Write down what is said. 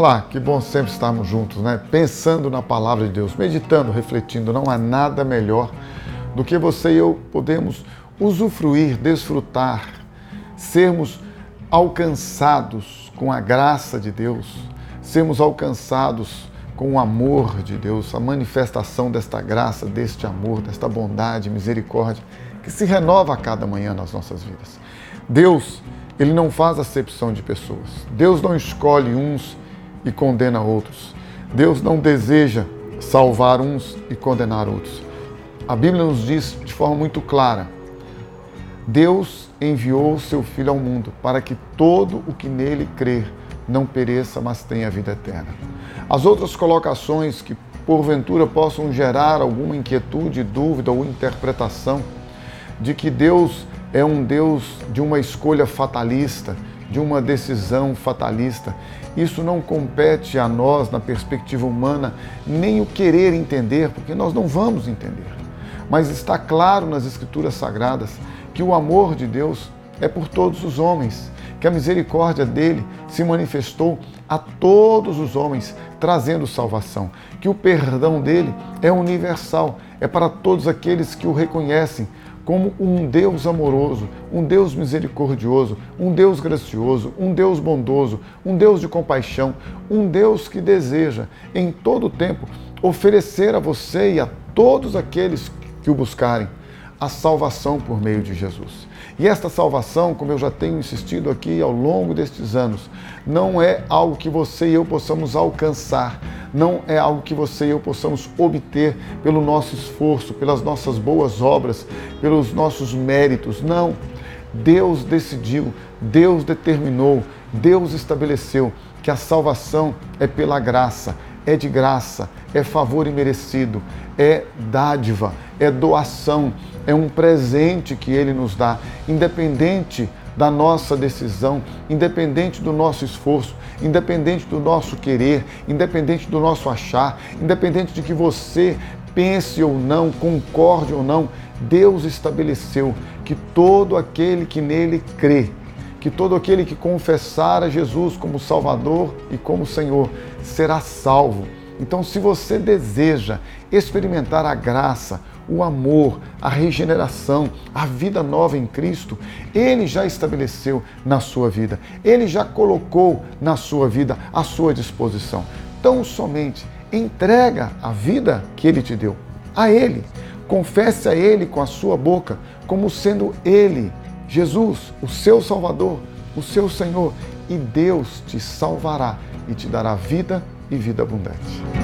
Olá, que bom sempre estarmos juntos, né? Pensando na palavra de Deus, meditando, refletindo. Não há nada melhor do que você e eu podemos usufruir, desfrutar, sermos alcançados com a graça de Deus, sermos alcançados com o amor de Deus, a manifestação desta graça, deste amor, desta bondade, misericórdia que se renova a cada manhã nas nossas vidas. Deus, ele não faz acepção de pessoas. Deus não escolhe uns e condena outros. Deus não deseja salvar uns e condenar outros. A Bíblia nos diz de forma muito clara: Deus enviou o seu Filho ao mundo para que todo o que nele crer não pereça, mas tenha vida eterna. As outras colocações que porventura possam gerar alguma inquietude, dúvida ou interpretação de que Deus é um Deus de uma escolha fatalista, de uma decisão fatalista. Isso não compete a nós, na perspectiva humana, nem o querer entender, porque nós não vamos entender. Mas está claro nas Escrituras Sagradas que o amor de Deus é por todos os homens, que a misericórdia dele se manifestou a todos os homens, trazendo salvação, que o perdão dele é universal, é para todos aqueles que o reconhecem como um Deus amoroso, um Deus misericordioso, um Deus gracioso, um Deus bondoso, um Deus de compaixão, um Deus que deseja em todo o tempo oferecer a você e a todos aqueles que o buscarem a salvação por meio de Jesus. E esta salvação, como eu já tenho insistido aqui ao longo destes anos, não é algo que você e eu possamos alcançar, não é algo que você e eu possamos obter pelo nosso esforço, pelas nossas boas obras, pelos nossos méritos. Não. Deus decidiu, Deus determinou, Deus estabeleceu que a salvação é pela graça, é de graça, é favor imerecido, é dádiva, é doação, é um presente que Ele nos dá, independente da nossa decisão, independente do nosso esforço, independente do nosso querer, independente do nosso achar, independente de que você pense ou não, concorde ou não, Deus estabeleceu que todo aquele que nele crê, que todo aquele que confessar a Jesus como Salvador e como Senhor será salvo. Então, se você deseja experimentar a graça, o amor, a regeneração, a vida nova em Cristo, Ele já estabeleceu na sua vida, Ele já colocou na sua vida à sua disposição. Tão somente entrega a vida que Ele te deu a Ele. Confesse a Ele com a sua boca como sendo Ele, Jesus, o seu Salvador, o seu Senhor, e Deus te salvará e te dará vida e vida abundante.